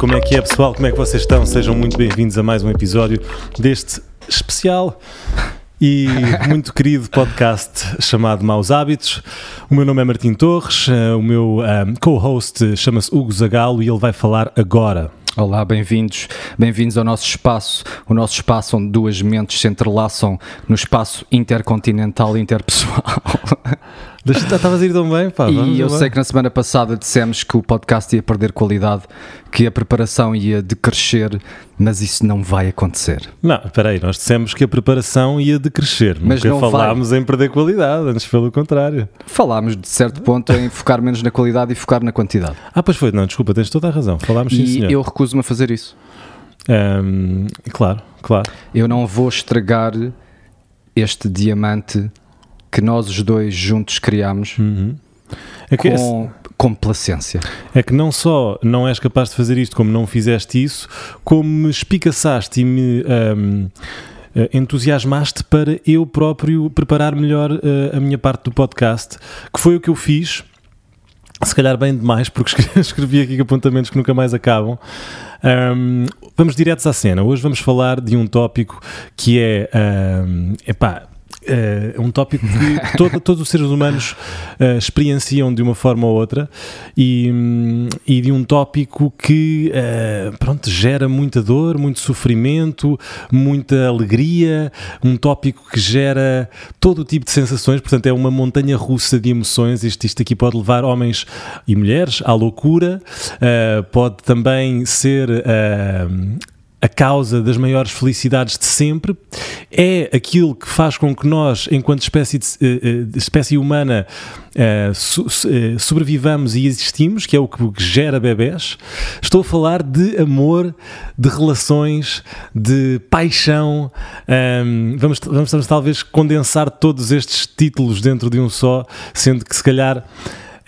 Como é que é, pessoal? Como é que vocês estão? Sejam muito bem-vindos a mais um episódio deste especial e muito querido podcast chamado Maus Hábitos. O meu nome é Martim Torres, eh, o meu um, co-host chama-se Hugo Zagalo e ele vai falar agora. Olá, bem-vindos. Bem-vindos ao nosso espaço, o nosso espaço onde duas mentes se entrelaçam no espaço intercontinental e interpessoal. Estavas a ir tão bem, pá. E eu sei que na semana passada dissemos que o podcast ia perder qualidade, que a preparação ia decrescer, mas isso não vai acontecer. Não, espera aí, nós dissemos que a preparação ia decrescer, mas nunca não falámos vai. em perder qualidade, antes pelo contrário. Falámos de certo ponto em focar menos na qualidade e focar na quantidade. Ah, pois foi, não, desculpa, tens toda a razão, falámos sim, e senhor. E eu recuso-me a fazer isso. Um, claro, claro. Eu não vou estragar este diamante que nós os dois juntos criámos uhum. é com complacência. É que não só não és capaz de fazer isto como não fizeste isso, como me espicaçaste e me um, eh, entusiasmaste para eu próprio preparar melhor uh, a minha parte do podcast, que foi o que eu fiz. Se calhar bem demais, porque escrevi aqui apontamentos que nunca mais acabam. Um, vamos diretos à cena. Hoje vamos falar de um tópico que é. Um, epá, é um tópico que todo, todos os seres humanos uh, experienciam de uma forma ou outra e, e de um tópico que uh, pronto, gera muita dor, muito sofrimento, muita alegria, um tópico que gera todo o tipo de sensações, portanto é uma montanha russa de emoções, isto, isto aqui pode levar homens e mulheres à loucura, uh, pode também ser a causa das maiores felicidades de sempre, é aquilo que faz com que nós, enquanto espécie, de, uh, espécie humana, uh, sobrevivamos e existimos, que é o que gera bebés. Estou a falar de amor, de relações, de paixão. Vamos, vamos, vamos talvez condensar todos estes títulos dentro de um só, sendo que se calhar.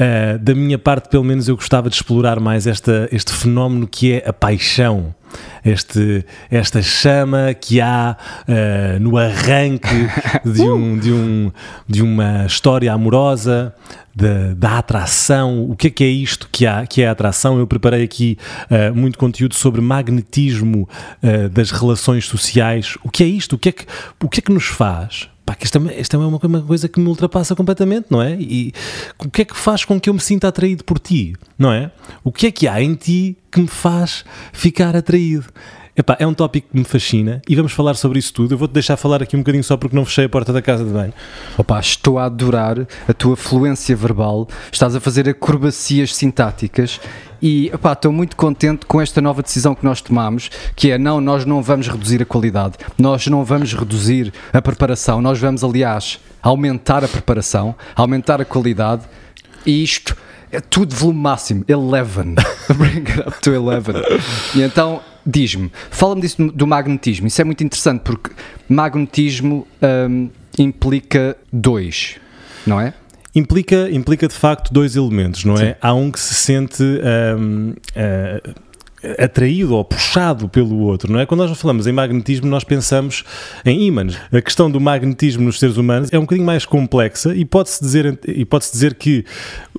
Uh, da minha parte, pelo menos, eu gostava de explorar mais esta, este fenómeno que é a paixão este, esta chama que há uh, no arranque de, um, de, um, de uma história amorosa, da, da, atração, o que é que é isto que, há, que é a atração? Eu preparei aqui uh, muito conteúdo sobre magnetismo uh, das relações sociais. O que é isto? O que é que, o que, é que nos faz? Pá, que esta, esta é uma, uma coisa que me ultrapassa completamente, não é? E o que é que faz com que eu me sinta atraído por ti, não é? O que é que há em ti que me faz ficar atraído? Epá, é um tópico que me fascina e vamos falar sobre isso tudo. Eu vou-te deixar falar aqui um bocadinho só porque não fechei a porta da casa de banho. Opa, estou a adorar a tua fluência verbal, estás a fazer acrobacias sintáticas e estou muito contente com esta nova decisão que nós tomamos, que é não, nós não vamos reduzir a qualidade, nós não vamos reduzir a preparação, nós vamos, aliás, aumentar a preparação, aumentar a qualidade e isto é tudo volume máximo, 11. Bring it up to 11. E então diz-me, fala-me disso do magnetismo. Isso é muito interessante porque magnetismo um, implica dois, não é? Implica, implica de facto dois elementos, não é? Sim. Há um que se sente. Um, uh, eh, atraído ou puxado pelo outro, não é? Quando nós falamos em magnetismo, nós pensamos em ímãs. A questão do magnetismo nos seres humanos é um bocadinho mais complexa e pode-se dizer, e pode dizer que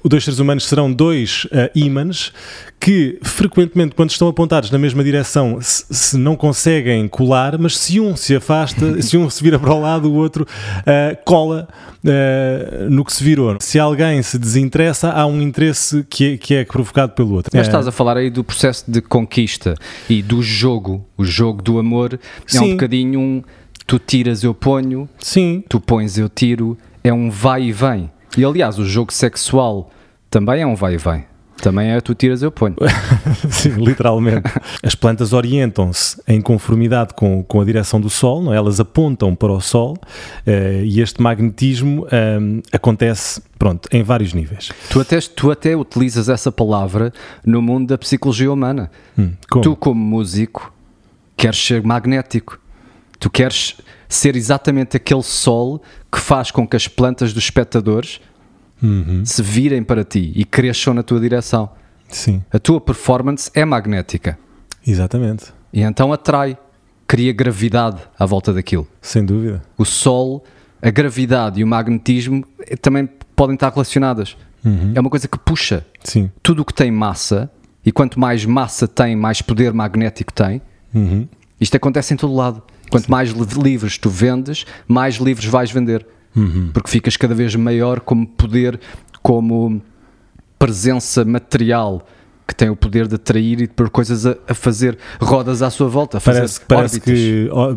os dois seres humanos serão dois uh, ímãs que frequentemente, quando estão apontados na mesma direção, se, se, não conseguem colar, mas se um se afasta, se um se vira para o lado, o outro uh, cola uh, no que se virou. Se alguém se desinteressa, há um interesse que é, que é provocado pelo outro. Mas estás a falar aí do processo de conquista e do jogo, o jogo do amor, é Sim. um bocadinho um tu tiras, eu ponho, Sim. tu pões, eu tiro, é um vai e vem. E aliás, o jogo sexual também é um vai e vem. Também é tu tiras, eu ponho. Sim, literalmente. As plantas orientam-se em conformidade com, com a direção do Sol, não é? elas apontam para o Sol uh, e este magnetismo um, acontece pronto, em vários níveis. Tu até, tu até utilizas essa palavra no mundo da psicologia humana. Hum, como? Tu, como músico, queres ser magnético. Tu queres ser exatamente aquele sol que faz com que as plantas dos espectadores uhum. se virem para ti e cresçam na tua direção. Sim. A tua performance é magnética. Exatamente. E então atrai, cria gravidade à volta daquilo. Sem dúvida. O Sol, a gravidade e o magnetismo também podem estar relacionadas. Uhum. É uma coisa que puxa. Sim. Tudo o que tem massa e quanto mais massa tem, mais poder magnético tem. Uhum. Isto acontece em todo lado. Quanto mais li- livros tu vendes, mais livros vais vender. Uhum. Porque ficas cada vez maior como poder, como presença material que tem o poder de atrair e de pôr coisas a, a fazer rodas à sua volta, Parece, parece órbitas.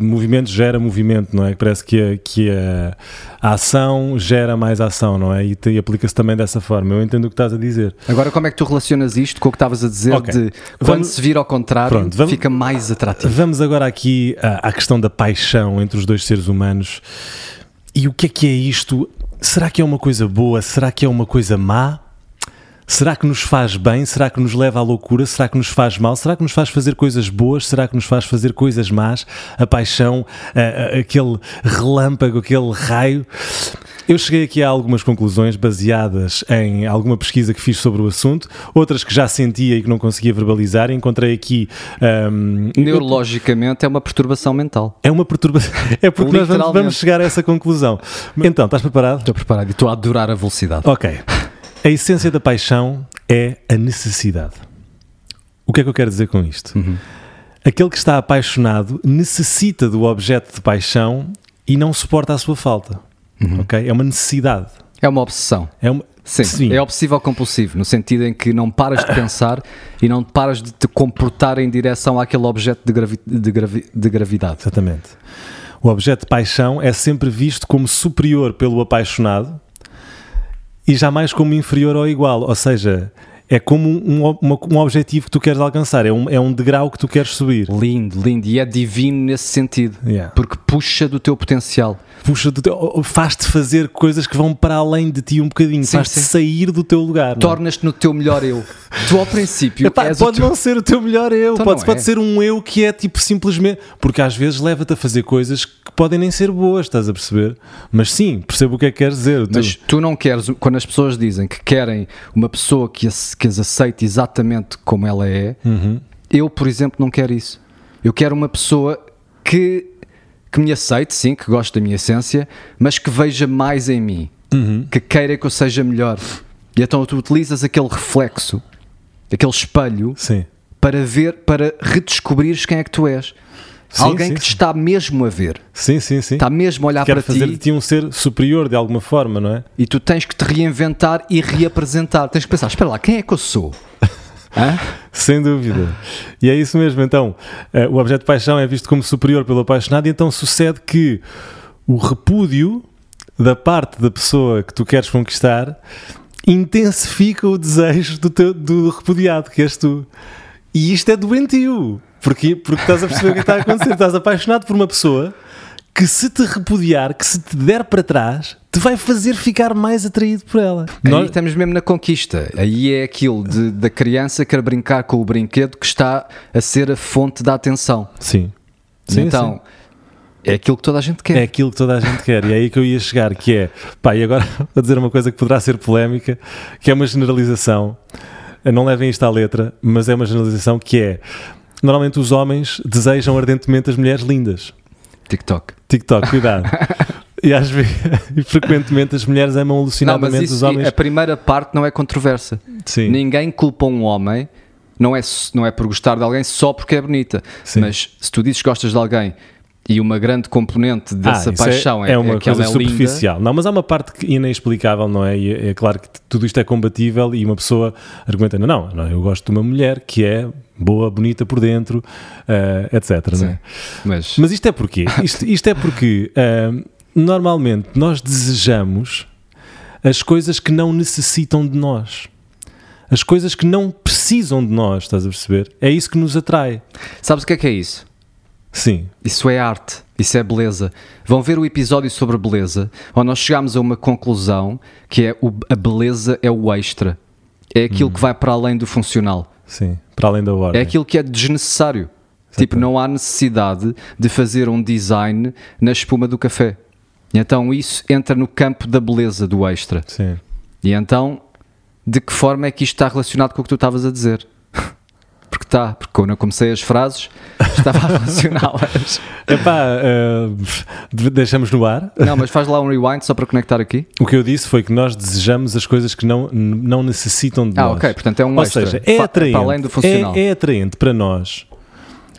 que movimento gera movimento, não é? Parece que, a, que a, a ação gera mais ação, não é? E, e aplica-se também dessa forma. Eu entendo o que estás a dizer. Agora, como é que tu relacionas isto com o que estavas a dizer Ok. de quando Vamos- se vira ao contrário, Pronto, vamos- fica mais atrativo? Vamos agora aqui à, à questão da paixão entre os dois seres humanos. E o que é que é isto? Será que é uma coisa boa? Será que é uma coisa má? Será que nos faz bem? Será que nos leva à loucura? Será que nos faz mal? Será que nos faz fazer coisas boas? Será que nos faz fazer coisas más? A paixão, a- a- aquele relâmpago, aquele raio. Eu cheguei aqui a algumas conclusões baseadas em alguma pesquisa que fiz sobre o assunto, outras que já sentia e que não conseguia verbalizar. Encontrei aqui. ahm, Neurologicamente é uma perturbação mental. é uma perturbação. É porque nós vamos, vamos chegar a essa conclusão. Então, estás preparado? Estou preparado e estou a adorar a velocidade. Ok. A essência da paixão é a necessidade. O que é que eu quero dizer com isto? Aquele que está apaixonado necessita do objeto de paixão e não suporta a sua falta. Ok? É uma necessidade. É uma obsessão. É uma... Sim, é obsessivo compulsivo, no sentido em que não paras de pensar e não paras de te comportar em direção àquele objeto de, gravi- de gravi- de gravidade. Exatamente. O objeto de paixão é sempre visto como superior pelo apaixonado e jamais como inferior ou igual. Ou seja, é como um, um- um objetivo que tu queres alcançar, é um, é um degrau que tu queres subir. Lindo, lindo. E é divino nesse sentido. Yeah. Porque puxa do teu potencial. Puxa, do teu- faz-te fazer coisas que vão para além de ti um bocadinho, Sim, faz-te sim. sair do teu lugar. é? Tornas-te no teu melhor eu. Tu, ao princípio, Epá, pode teu- não ser o teu melhor eu, Então pode, pode é. ser um eu que é tipo simplesmente. Porque às vezes leva-te a fazer coisas que podem nem ser boas, estás a perceber? Mas sim, percebo o que é que queres dizer. tu- Mas tu não queres, quando as pessoas dizem que querem uma pessoa que as, que as aceite exatamente como ela é, Uhum. eu, por exemplo, não quero isso. Eu quero uma pessoa que, que me aceite, sim, que goste da minha essência, mas que veja mais em mim, Uhum. que queira que eu seja melhor. E então tu utilizas aquele reflexo, aquele espelho, Sim. para ver, para redescobrires quem é que tu és. Sim, Alguém sim, que te está mesmo a ver, Sim, sim, sim. está mesmo a olhar Quer para fazer ti de ti um ser superior de alguma forma, não é? e tu tens que te reinventar e reapresentar. Tens que pensar: espera lá, quem é que eu sou? Sem dúvida. E é isso mesmo. Então, eh, o objeto de paixão é visto como superior pelo apaixonado, e então sucede que o repúdio da parte da pessoa que tu queres conquistar intensifica o desejo do, teu, do repudiado, que és tu. E isto é doentio. Porquê? Porque estás a perceber o que está a acontecer. Estás apaixonado por uma pessoa que se te repudiar, que se te der para trás, te vai fazer ficar mais atraído por ela. Aí Nós- estamos mesmo na conquista. Aí é aquilo de- da criança que quer brincar com o brinquedo que está a ser a fonte da atenção. Sim. Sim, então, sim. é aquilo que toda a gente quer. É aquilo que toda a gente quer, e é aí que eu ia chegar, que é, pá, e agora vou dizer uma coisa que poderá ser polémica, que é uma generalização, não levem isto à letra, mas é uma generalização que é, normalmente os homens desejam ardentemente as mulheres lindas. TikTok. TikTok, cuidado. e às vezes, e frequentemente as mulheres amam Não, mas alucinadamente os isso, homens. a primeira parte não é controversa. Sim. Ninguém culpa um homem, não é, não é por gostar de alguém só porque é bonita. Sim. Mas se tu dizes que gostas de alguém e uma grande componente dessa Ah, isso paixão é, é, uma é que ela coisa é superficial. Não, mas há uma parte que inexplicável, não é? E é, é claro que tudo isto é combatível e uma pessoa argumenta: não, não, eu gosto de uma mulher que é boa, bonita por dentro, eh, etc. Não é? Sim. mas, Mas isto é porquê? Isto, isto é porque ah, normalmente nós desejamos as coisas que não necessitam de nós. As coisas que não precisam de nós, estás a perceber? É isso que nos atrai. sabes o que é que é isso? Sim. Isso é arte, isso é beleza. Vão ver o episódio sobre beleza, onde nós chegamos a uma conclusão que é o- a beleza é o extra. É aquilo que vai para além do funcional. Sim, para além da ordem. É aquilo que é desnecessário. Tipo, não há necessidade de fazer um design na espuma do café. Então isso entra no campo da beleza do extra. Sim. E então, de que forma é que isto está relacionado com o que tu estavas a dizer? Porque que está, porque quando eu comecei as frases estava a funcioná-las. Epá, uh, deixamos no ar. Não, mas faz lá um rewind só para conectar aqui. O que eu disse foi que nós desejamos as coisas que não, não necessitam de ah, nós. Ah, ok, portanto é um Ou extra. seja, é atraente. Para além do funcional. É, é atraente para nós,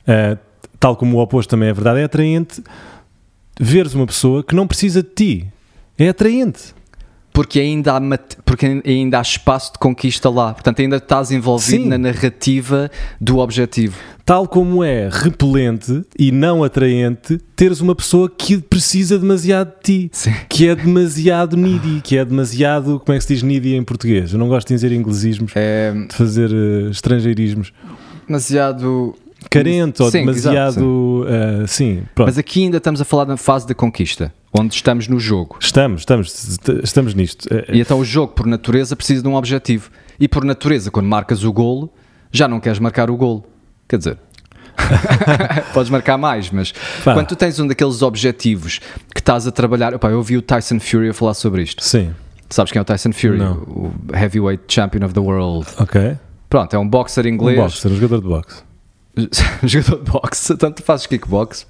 uh, tal como o oposto também é verdade, é atraente veres uma pessoa que não precisa de ti. É atraente. Porque ainda, há, porque ainda há espaço de conquista lá. Portanto, ainda estás envolvido Sim. na narrativa do objetivo. Tal como é repelente e não atraente teres uma pessoa que precisa demasiado de ti, Sim. que é demasiado needy, que é demasiado, como é que se diz needy em português? Eu não gosto de dizer inglesismos, É de fazer uh, estrangeirismos. demasiado Carente ou Sim, demasiado. exato, uh, sim, pronto. Mas aqui ainda estamos a falar na fase da conquista, onde estamos no jogo. Estamos, estamos, estamos nisto. Uh, E então o jogo, por natureza, precisa de um objetivo. E por natureza, quando marcas o golo, já não queres marcar o golo. Quer dizer, podes marcar mais, mas Pá. quando tu tens um daqueles objetivos que estás a trabalhar. Opá, eu ouvi o Tyson Fury a falar sobre isto. Sim, Sabes quem é o Tyson Fury? Não. O heavyweight champion of the world. ok. Pronto, é um boxer Um inglês. boxer, um jogador de boxe. jogador de boxe. Tanto fazes kickbox.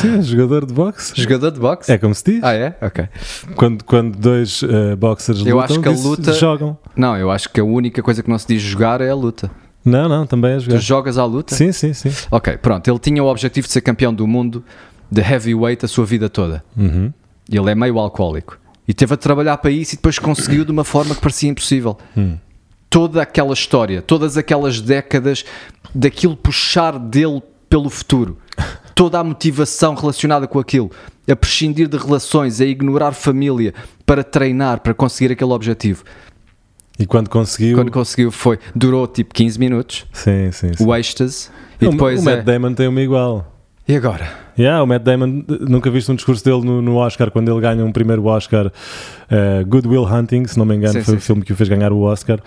Sim, jogador de boxe. Jogador de boxe? É como se diz. Ah, é? Ok. Quando, quando dois uh, boxers Eu lutam, acho que a luta- jogam. Não, eu acho que a única coisa que não se diz jogar é a luta. Não, não, também é Tu jogar. jogas à luta? Sim, sim, sim. Ok, pronto. Ele tinha o objetivo de ser campeão do mundo de heavyweight a sua vida toda. Uhum. Ele é meio alcoólico. E teve a trabalhar para isso e depois conseguiu de uma forma que parecia impossível. Hum. Toda aquela história, todas aquelas décadas daquilo puxar dele pelo futuro. Toda a motivação relacionada com aquilo. A prescindir de relações, a ignorar família para treinar, para conseguir aquele objetivo. E quando conseguiu. Quando conseguiu foi, durou tipo 15 minutos, Sim, sim, sim. o êxtase, e o, depois o Matt é... Damon tem uma igual. E agora? Yeah, o Matt Damon, nunca viste um discurso dele no, no Oscar, quando ele ganha um primeiro Oscar, uh, Good Will Hunting, se não me engano, Sim, foi sim, o filme que o fez ganhar o Oscar.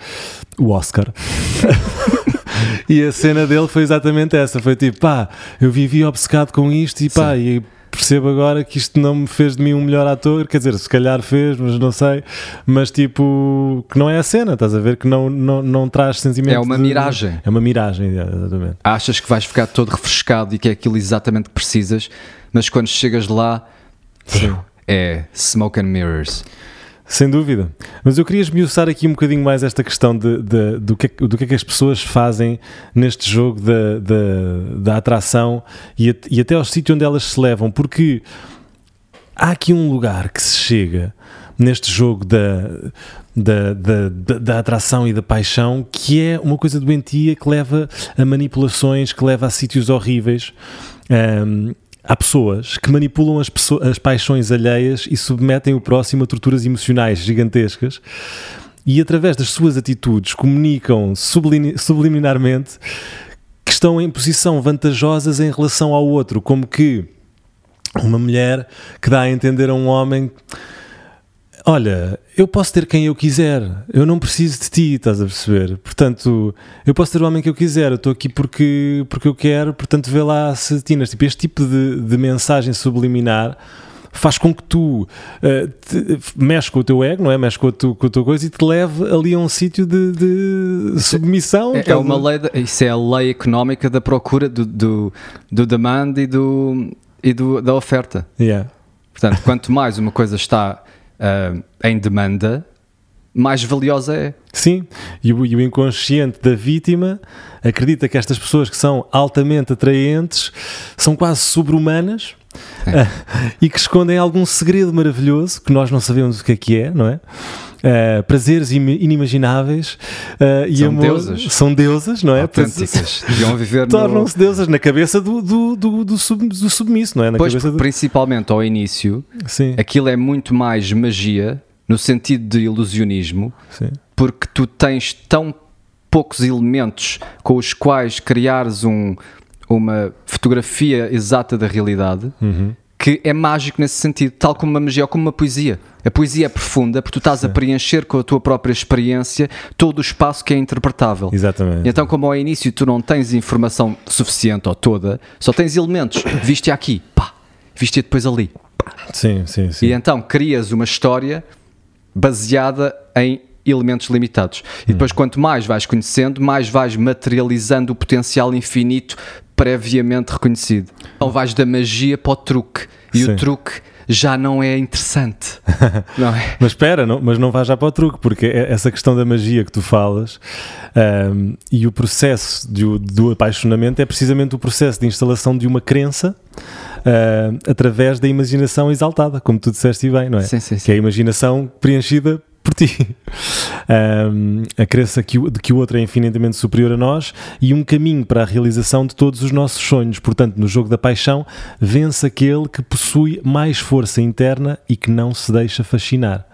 O Oscar. e a cena dele foi exatamente essa: foi tipo, pá, eu vivi obcecado com isto e pá, e percebo agora que isto não me fez de mim um melhor ator. Quer dizer, se calhar fez, mas não sei. Mas tipo, que não é a cena, estás a ver? Que não, não, não traz sentimento. É uma de- miragem. É uma miragem, exatamente. achas que vais ficar todo refrescado e que é aquilo exatamente que precisas, mas quando chegas lá é smoke and mirrors. Sem dúvida. Mas eu queria esmiuçar aqui um bocadinho mais esta questão de, de- do, que, é- do que é que as pessoas fazem neste jogo da, da, da atração e, e até ao sítio onde elas se levam, porque há aqui um lugar que se chega neste jogo da, da, da, da- da atração e da paixão que é uma coisa doentia que leva a manipulações, que leva a sítios horríveis. Ahm, há pessoas que manipulam as, pesso- as paixões alheias e submetem o próximo a torturas emocionais gigantescas e através das suas atitudes comunicam subliminarmente que estão em posição vantajosas em relação ao outro, como que uma mulher que dá a entender a um homem Olha, eu posso ter quem eu quiser, eu não preciso de ti, estás a perceber? Portanto, eu posso ter o homem que eu quiser, eu estou aqui porque, porque eu quero, portanto, vê lá se atinas. Tipo, este tipo de, de mensagem subliminar faz com que tu eh, te, mexe com o teu ego, não é? Mexe com a, tu, com a tua coisa e te leve ali a um sítio de, de submissão. É, é uma lei, da- isso é a lei económica da procura do, do, do demand e, do, e do, da oferta. Yeah. Portanto, quanto mais uma coisa está ah, em demanda, mais valiosa é. Sim, e o, e o inconsciente da vítima acredita que estas pessoas que são altamente atraentes são quase sobre-humanas ah, e que escondem algum segredo maravilhoso que nós não sabemos o que é que é, não é? Ah, prazeres im- inimagináveis ah, e São amor deusas. são deusas, não é? Autênticas. Deviam viver no... Tornam-se deusas na cabeça do, do, do, do, sub- do submisso, não é? Na Pois, do... principalmente ao início, Sim, aquilo é muito mais magia, no sentido de ilusionismo, sim. porque tu tens tão poucos elementos com os quais criares um, uma fotografia exata da realidade Uhum. Que é mágico nesse sentido, tal como uma magia ou como uma poesia. A poesia é profunda porque tu estás a preencher com a tua própria experiência todo o espaço que é interpretável. Exatamente. E então, como ao início tu não tens informação suficiente ou toda, só tens elementos, viste aqui, pá, viste depois ali. Sim, sim, sim. E então crias uma história baseada em elementos limitados. E depois, quanto mais vais conhecendo, mais vais materializando o potencial infinito previamente reconhecido. Então vais da magia para o truque. E Sim. o truque já não é interessante. não é? Mas espera, não, mas não vais já para o truque, porque é essa questão da magia que tu falas ahm, e o processo de do apaixonamento é precisamente o processo de instalação de uma crença ah, através da imaginação exaltada, como tu disseste e bem, não é? Sim, sim, Que é a imaginação preenchida por ti. Ahm, a crença que o- de que o outro é infinitamente superior a nós e um caminho para a realização de todos os nossos sonhos. Portanto, no jogo da paixão, vence aquele que possui mais força interna e que não se deixa fascinar.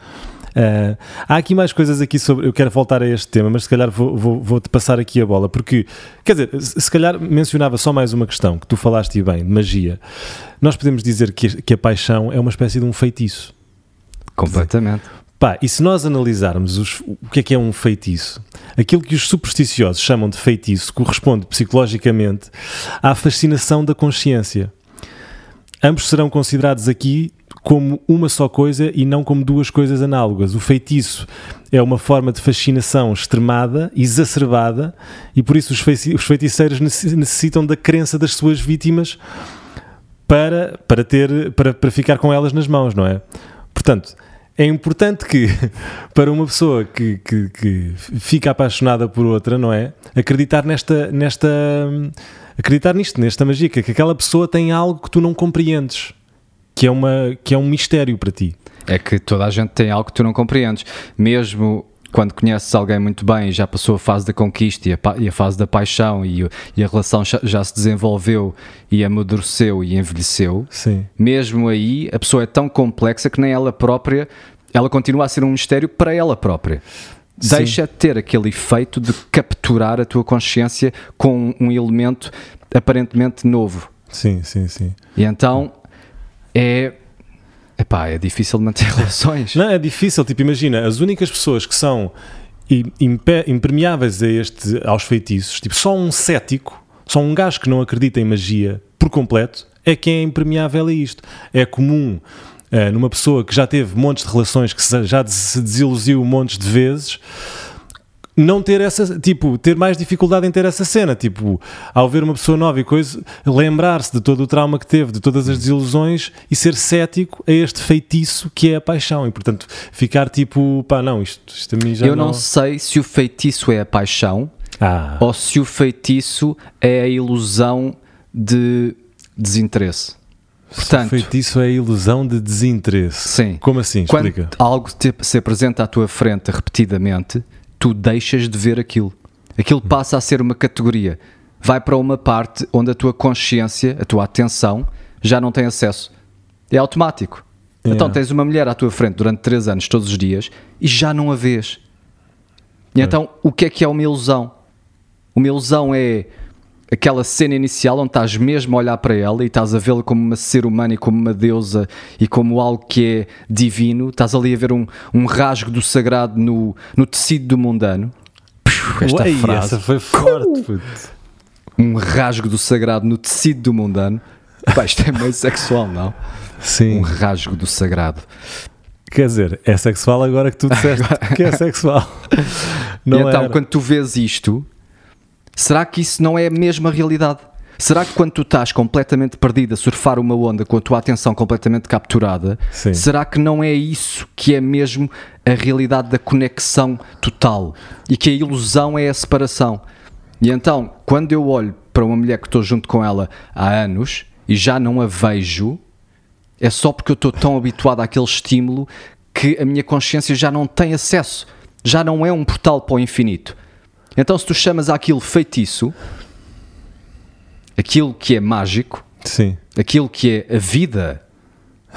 Ah, há aqui mais coisas aqui sobre. Eu quero voltar a este tema, mas se calhar vou- vou- vou-te passar aqui a bola, porque, quer dizer, se calhar mencionava só mais uma questão que tu falaste bem, de magia. Nós podemos dizer que, que a paixão é uma espécie de um feitiço. Completamente. Pá, e se nós analisarmos os- o que é que é um feitiço, aquilo que os supersticiosos chamam de feitiço corresponde psicologicamente à fascinação da consciência. Ambos serão considerados aqui como uma só coisa e não como duas coisas análogas. O feitiço é uma forma de fascinação extremada, exacerbada, e por isso os feiticeiros necess- necessitam da crença das suas vítimas para, para, ter, para, para ficar com elas nas mãos, não é? Portanto, é importante que, para uma pessoa que, que, que fica apaixonada por outra, não é? Acreditar nesta, nesta acreditar nisto, nesta magia, que que aquela pessoa tem algo que tu não compreendes, que é, uma, que é um mistério para ti. É que toda a gente tem algo que tu não compreendes. Mesmo quando conheces alguém muito bem e já passou a fase da conquista e a, e a fase da paixão e, e a relação já, já se desenvolveu e amadureceu e envelheceu, Sim. mesmo aí a pessoa é tão complexa que nem ela própria, ela continua a ser um mistério para ela própria. Sim. Deixa de ter aquele efeito de capturar a tua consciência com um elemento aparentemente novo. Sim, sim, sim. E então é. Epá, é difícil manter relações. Não, é difícil, tipo, imagina, as únicas pessoas que são im- impe- impermeáveis a este, aos feitiços, tipo, só um cético, só um gajo que não acredita em magia por completo, é quem é impermeável a isto. É comum eh, numa pessoa que já teve montes de relações, que já se desiludiu montes de vezes, não ter essa, tipo, ter mais dificuldade em ter essa cena, tipo, ao ver uma pessoa nova e coisa, lembrar-se de todo o trauma que teve, de todas as desilusões e ser cético a este feitiço que é a paixão e, portanto, ficar tipo, pá, não, isto, isto a mim já Eu não sei se o feitiço é a paixão Ah, ou se o feitiço é a ilusão de desinteresse. o Portanto, feitiço é a ilusão de desinteresse. Sim. Como assim? quando Explica. algo te, se apresenta à tua frente repetidamente, tu deixas de ver aquilo. Aquilo passa a ser uma categoria. Vai para uma parte onde a tua consciência, a tua atenção, já não tem acesso. É automático. Yeah. Então tens uma mulher à tua frente durante 3 anos, todos os dias, e já não a vês. E então, o que é que é uma ilusão? Uma ilusão é aquela cena inicial onde estás mesmo a olhar para ela e estás a vê-la como uma ser humana e como uma deusa e como algo que é divino. Estás ali a ver um, um rasgo do sagrado no, no tecido do mundano. Esta Ué, frase. essa foi forte, puto. Um rasgo do sagrado no tecido do mundano. Pá, isto é meio sexual, não? Um Sim, rasgo do sagrado. quer dizer, é sexual agora que tu disseste que é sexual. Não e então, era. quando tu vês isto, será que isso não é a mesma realidade? Será que quando tu estás completamente perdido a surfar uma onda com a tua atenção completamente capturada, Sim. será que não é isso que é mesmo a realidade da conexão total e que a ilusão é a separação? E então, quando eu olho para uma mulher que estou junto com ela há anos e já não a vejo, é só porque eu estou tão habituado àquele estímulo que a minha consciência já não tem acesso, já não é um portal para o infinito. Então, se tu chamas aquilo feitiço, aquilo que é mágico, Sim. aquilo que é a vida,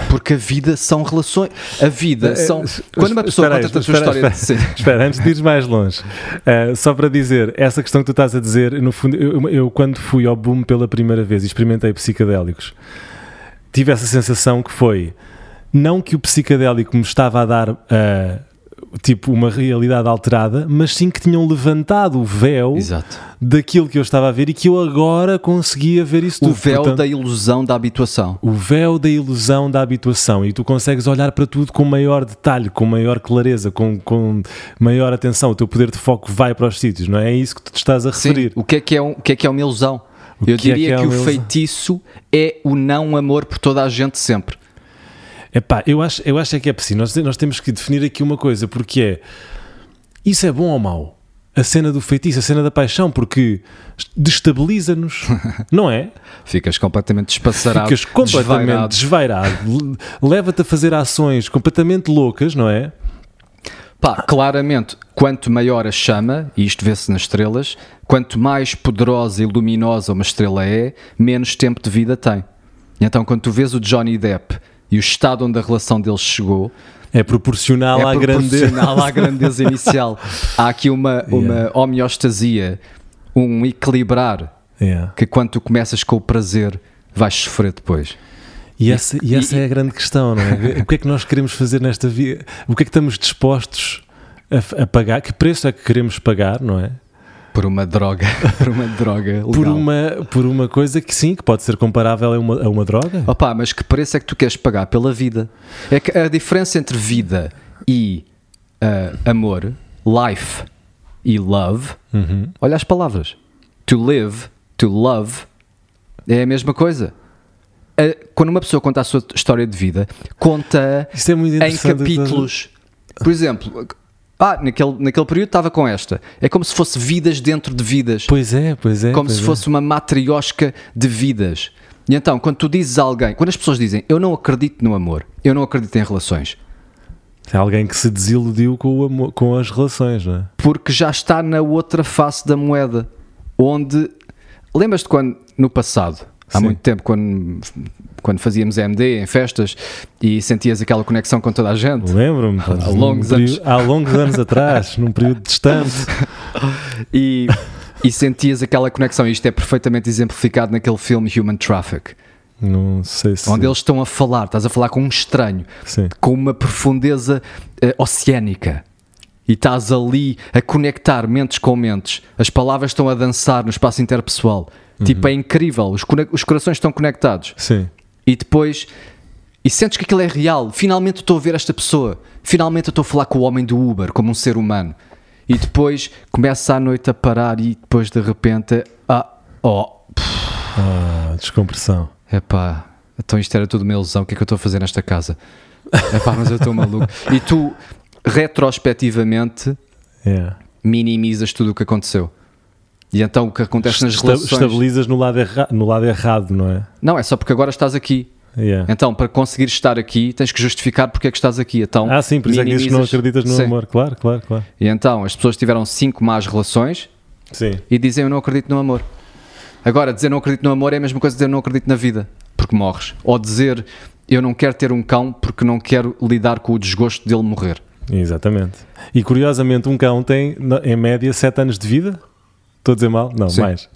porque a vida são relações, a vida são. Quando uma pessoa Espera conta a espera, história, espera. Espera, antes de ires mais longe, eh, só para dizer, essa questão que tu estás a dizer, no fundo, eu, eu quando fui ao boom pela primeira vez e experimentei psicadélicos, tive essa sensação que foi não que o psicadélico me estava a dar eh, tipo uma realidade alterada, mas sim que tinham levantado o véu Exato. daquilo que eu estava a ver e que eu agora conseguia ver isso O tudo. véu Portanto, da ilusão da habituação. o véu da ilusão da habituação e tu consegues olhar para tudo com maior detalhe, com maior clareza, com, com maior atenção. O teu poder de foco vai para os sítios, não é? É isso que tu te estás a referir. Sim. O que é que é, um- o que é, que é uma ilusão? O Eu que é diria que é que, o ilusão? feitiço é o não amor por toda a gente sempre. Epá, eu acho, eu acho é que é preciso. Nós, nós temos que definir aqui uma coisa, porque é isso é bom ou mau? A cena do feitiço, a cena da paixão, porque destabiliza-nos, não é? Ficas completamente despassarado. Ficas completamente desvairado. desvairado, le- leva-te a fazer ações completamente loucas, não é? Pá, claramente, quanto maior a chama, e isto vê-se nas estrelas, quanto mais poderosa e luminosa uma estrela é, menos tempo de vida tem. Então, quando tu vês o Johnny Depp e o estado onde a relação deles chegou, É proporcional é à grandeza. proporcional à grandeza inicial. Há aqui uma, uma homeostasia, um equilibrar, Yeah. que quando tu começas com o prazer, vais sofrer depois. E essa, e essa é a grande questão, não é? O que é que nós queremos fazer nesta vida? O que é que estamos dispostos a, a pagar? Que preço é que queremos pagar, não é? Por uma droga, por uma droga legal. Por uma, por uma coisa que sim, que pode ser comparável a uma, a uma droga. Opa, mas que preço é que tu queres pagar pela vida? É que a diferença entre vida e ah, amor, life e love, Uhum. olha as palavras. To live, to love, é a mesma coisa. Quando uma pessoa conta a sua história de vida, conta é em capítulos. Por exemplo, ah, naquele, naquele período estava com esta. É como se fosse vidas dentro de vidas. Pois é, pois é. como pois se é. fosse uma matriosca de vidas. E então, quando tu dizes a alguém, quando as pessoas dizem eu não acredito no amor, eu não acredito em relações, É alguém que se desiludiu com, o amor- com as relações, não é? porque já está na outra face da moeda, onde lembras-te quando no passado, há Sim. muito tempo, quando, quando fazíamos MD em festas e sentias aquela conexão com toda a gente, Lembro-me. Há longos anos. Há longos anos atrás, num período distante. e, e sentias aquela conexão, isto é perfeitamente exemplificado naquele filme Human Traffic, Não sei se. onde eles estão a falar, estás a falar com um estranho, Sim. com uma profundeza eh, oceânica. E estás ali a conectar mentes com mentes. As palavras estão a dançar no espaço interpessoal. Tipo, é incrível. Os, os corações estão conectados. Sim. E depois. E sentes que aquilo é real. Finalmente estou a ver esta pessoa. Finalmente estou a falar com o homem do Uber, como um ser humano. E depois começa a noite a parar e depois de repente. Ah, oh, Ah, descompressão. Epá, então isto era tudo uma ilusão, o que é que eu estou a fazer nesta casa? Epá, mas eu estou maluco. E tu, retrospectivamente, Yeah. minimizas tudo o que aconteceu. E então o que acontece nas relações... Estabilizas no lado, no lado errado, não é? Não, é só porque agora estás aqui. Yeah. Então, para conseguir estar aqui, tens que justificar porque é que estás aqui. Então, Ah, sim, por isso é que dizes que não minimizas- acreditas no Sim. amor. Claro, claro, claro. E então, as pessoas tiveram cinco más relações Sim. e dizem eu não acredito no amor. Agora, dizer não acredito no amor é a mesma coisa que dizer não acredito na vida, porque morres. Ou dizer eu não quero ter um cão porque não quero lidar com o desgosto dele morrer. Exatamente. E curiosamente, um cão tem, em média, 7 anos de vida. Estou a dizer mal? Não, Sim. mais.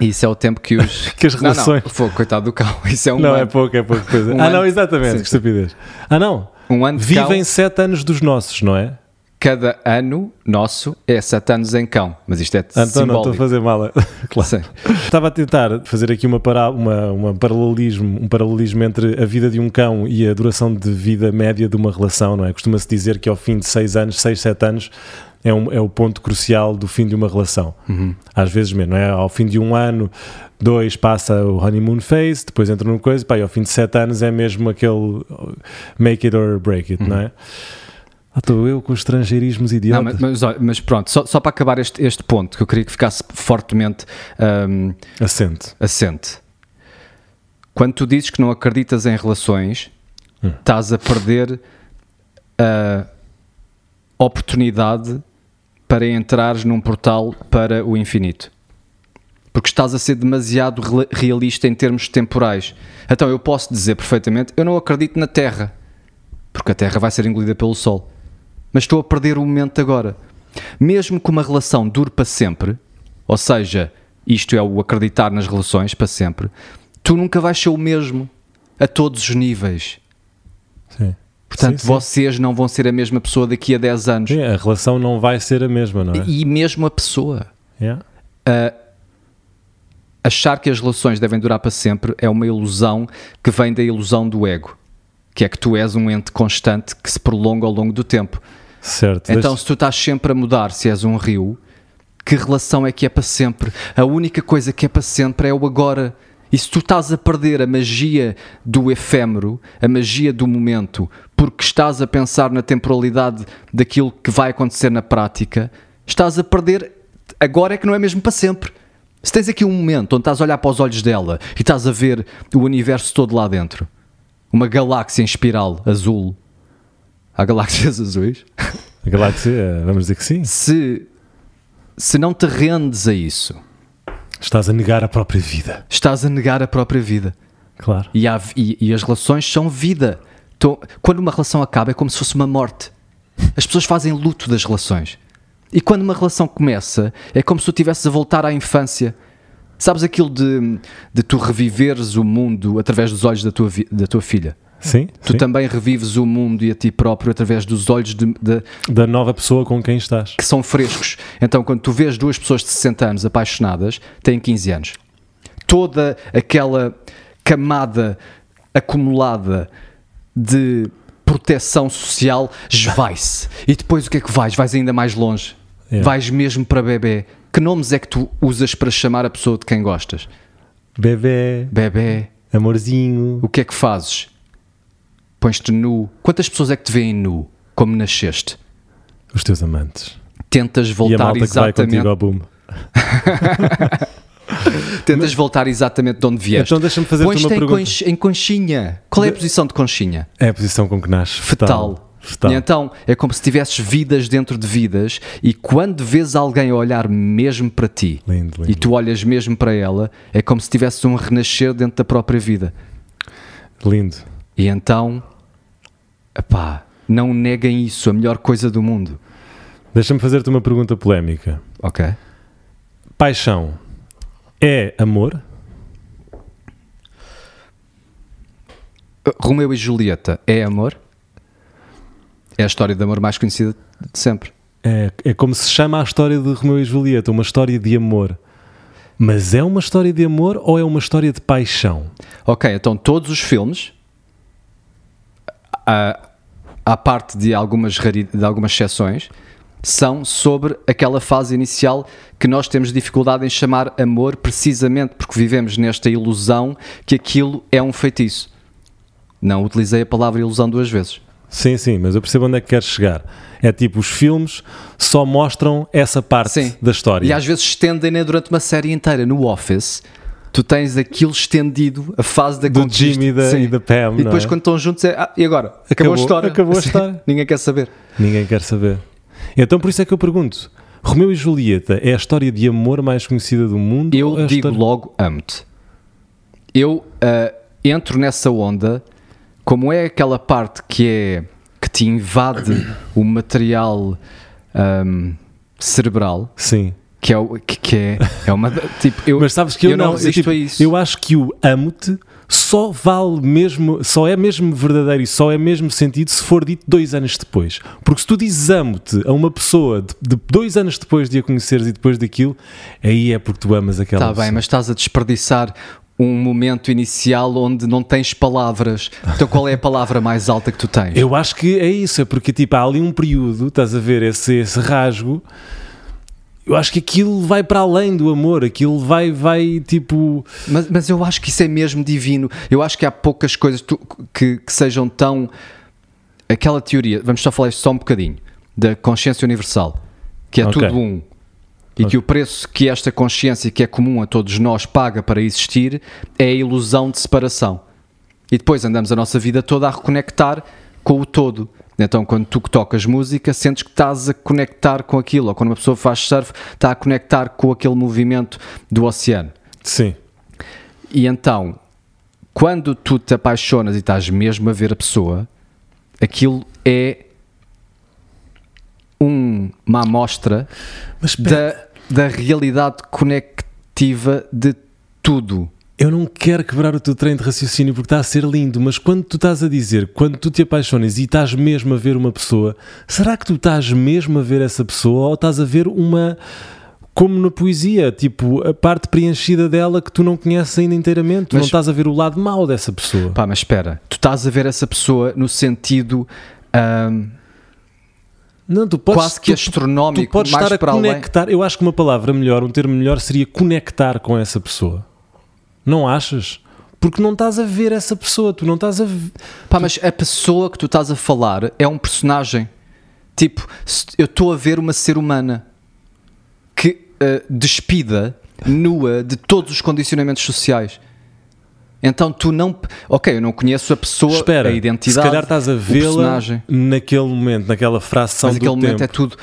Isso é o tempo que os. Que as relações. Não, não, fogo, coitado do cão. Isso é um não, é ano. pouco, é pouco coisa. Um ah, ano- não, exatamente, Sim, que estupidez. Ah, não. Um ano de Vivem cão. 7 anos dos nossos, não é? Cada ano nosso é 7 anos em cão. Mas isto é então não, estou a simbólico. fazer mal. claro. Sim. Estava a tentar fazer aqui uma, para, uma, uma paralelismo, um paralelismo entre a vida de um cão e a duração de vida média de uma relação, não é? Costuma-se dizer que ao fim de 6 anos, 6, 7 anos, é, um, é o ponto crucial do fim de uma relação. Às vezes mesmo, não é? Ao fim de um ano, dois passa o honeymoon phase, depois entra numa coisa, pá, e ao fim de 7 anos é mesmo aquele make it or break it, não é? Ah, estou eu com os estrangeirismos Não, idiotas. mas, mas, olha, mas pronto, só, só para acabar este, este ponto, que eu queria que ficasse fortemente hum, Assente. assente. Quando tu dizes que não acreditas em relações, estás a perder a oportunidade para entrares num portal para o infinito. Porque estás a ser demasiado realista em termos temporais. Então eu posso dizer perfeitamente: eu não acredito na Terra, porque a Terra vai ser engolida pelo Sol. Mas estou a perder o momento agora. Mesmo que uma relação dure para sempre, ou seja, isto é o acreditar nas relações para sempre, tu nunca vais ser o mesmo a todos os níveis. Sim. Portanto, Sim, sim. vocês não vão ser a mesma pessoa daqui a 10 anos. Sim, a relação não vai ser a mesma, não é? E mesmo a pessoa. Yeah. Uh, achar que as relações devem durar para sempre é uma ilusão que vem da ilusão do ego, que é que tu és um ente constante que se prolonga ao longo do tempo. Certo. Então, Deixa- se tu estás sempre a mudar, se és um rio, que relação é que é para sempre? A única coisa que é para sempre é o agora. E se tu estás a perder a magia do efêmero, a magia do momento, porque estás a pensar na temporalidade daquilo que vai acontecer na prática, estás a perder. Agora é que não é mesmo para sempre. Se tens aqui um momento onde estás a olhar para os olhos dela e estás a ver o universo todo lá dentro, uma galáxia em espiral azul. Há galáxias azuis? A galáxia, vamos dizer que sim. se, se não te rendes a isso, Estás a negar a própria vida. estás a negar a própria vida. Claro. E, há- e- e as relações são vida. Então, quando uma relação acaba, é como se fosse uma morte. As pessoas fazem luto das relações. E quando uma relação começa, é como se tu estivesses a voltar à infância. Sabes aquilo de, de tu reviveres o mundo através dos olhos da tua, da tua filha? Sim. Tu sim. também revives o mundo e a ti próprio através dos olhos de- de, Da nova pessoa com quem estás. que são frescos. Então, quando tu vês duas pessoas de 60 anos apaixonadas, têm 15 anos. Toda aquela camada acumulada de proteção social esvai-se. E depois o que é que vais? Vais ainda mais longe. Yeah. Vais mesmo para bebê. Que nomes é que tu usas para chamar a pessoa de quem gostas? Bebê, Bebê. amorzinho. O que é que fazes? Pões-te nu. Quantas pessoas é que te veem nu? Como nasceste? Os teus amantes. Tentas e a voltar malta que vai exatamente contigo ao boom. Tentas voltar exatamente de onde vieste. Então deixa-me fazer-te Pões-te uma pergunta. conch- em conchinha. Qual é a posição de conchinha? É a posição com que nasce. Fetal. Fetal. Então é como se tivesses vidas dentro de vidas e quando vês alguém a olhar mesmo para ti Lindo, lindo. e tu olhas mesmo para ela, é como se tivesses um renascer dentro da própria vida. Lindo. E então, epá, não neguem isso, a melhor coisa do mundo. Deixa-me fazer-te uma pergunta polémica. Ok? Paixão é amor? Romeu e Julieta é amor? É a história de amor mais conhecida de sempre. É, é como se chama a história de Romeu e Julieta, uma história de amor. Mas é uma história de amor ou é uma história de paixão? Ok, então todos os filmes, à, à parte de algumas, de algumas exceções, são sobre aquela fase inicial que nós temos dificuldade em chamar amor, precisamente porque vivemos nesta ilusão que aquilo é um feitiço. Não utilizei a palavra ilusão duas vezes. Sim, sim, mas eu percebo onde é que queres chegar. É tipo, os filmes só mostram essa parte Sim. da história. E às vezes estendem-na durante uma série inteira. No Office, tu tens aquilo estendido, a fase da Do conquista. Jimmy e da- e da Pam, E depois é? quando estão juntos é, ah, e agora? Acabou, Acabou- a história. acabou a história. Ninguém quer saber. Ninguém quer saber. Então por isso é que eu pergunto: Romeu e Julieta é a história de amor mais conhecida do mundo? Eu é digo história- logo amo-te. Eu ah, entro nessa onda, como é aquela parte que é que te invade o material ahm, cerebral, Sim. que é, que, que é, é uma. Tipo, eu, Mas sabes que eu, eu não não, resisto tipo, a isso. Eu acho que o amo-te só vale mesmo, só é mesmo verdadeiro e só é mesmo sentido se for dito dois anos depois. Porque se tu dizes amo-te a uma pessoa de, de dois anos depois de a conheceres e depois daquilo, aí é porque tu amas aquela Está pessoa. bem, mas estás a desperdiçar um momento inicial onde não tens palavras. Então qual é a palavra mais alta que tu tens? Eu acho que é isso, é porque tipo, há ali um período, estás a ver esse, esse rasgo. Eu acho que aquilo vai para além do amor, aquilo vai, vai tipo. Mas, mas eu acho que isso é mesmo divino. Eu acho que há poucas coisas tu- que, que sejam tão. Aquela teoria, vamos só falar só um bocadinho, da consciência universal, que é Ok. tudo um. E que o preço que esta consciência, que é comum a todos nós, paga para existir, é a ilusão de separação. E depois andamos a nossa vida toda a reconectar com o todo. Então, quando tu tocas música, sentes que estás a conectar com aquilo. Ou quando uma pessoa faz surf, está a conectar com aquele movimento do oceano. Sim. E então, quando tu te apaixonas e estás mesmo a ver a pessoa, aquilo é um- uma amostra da, da realidade conectiva de tudo. Eu não quero quebrar o teu trem de raciocínio porque está a ser lindo, mas quando tu estás a dizer, quando tu te apaixonas e estás mesmo a ver uma pessoa, será que tu estás mesmo a ver essa pessoa ou estás a ver uma. Como na poesia, tipo, a parte preenchida dela que tu não conheces ainda inteiramente, tu Mas- não estás a ver o lado mau dessa pessoa. Pá, mas espera, tu estás a ver essa pessoa no sentido Não, tu podes, quase que tu- astronómico, tu podes mais estar a para além. conectar. Eu acho que uma palavra melhor, um termo melhor seria conectar com essa pessoa. Não achas? Porque não estás a ver essa pessoa, tu não estás a Pá, mas a pessoa que tu estás a falar é um personagem. Tipo, eu estou a ver uma ser humana que ah, despida, nua, de todos os condicionamentos sociais. Então tu não. Ok, eu não conheço a pessoa, Espera, a identidade. se calhar estás a vê-la naquele momento, naquela fração Mas do aquele momento tempo. é tudo.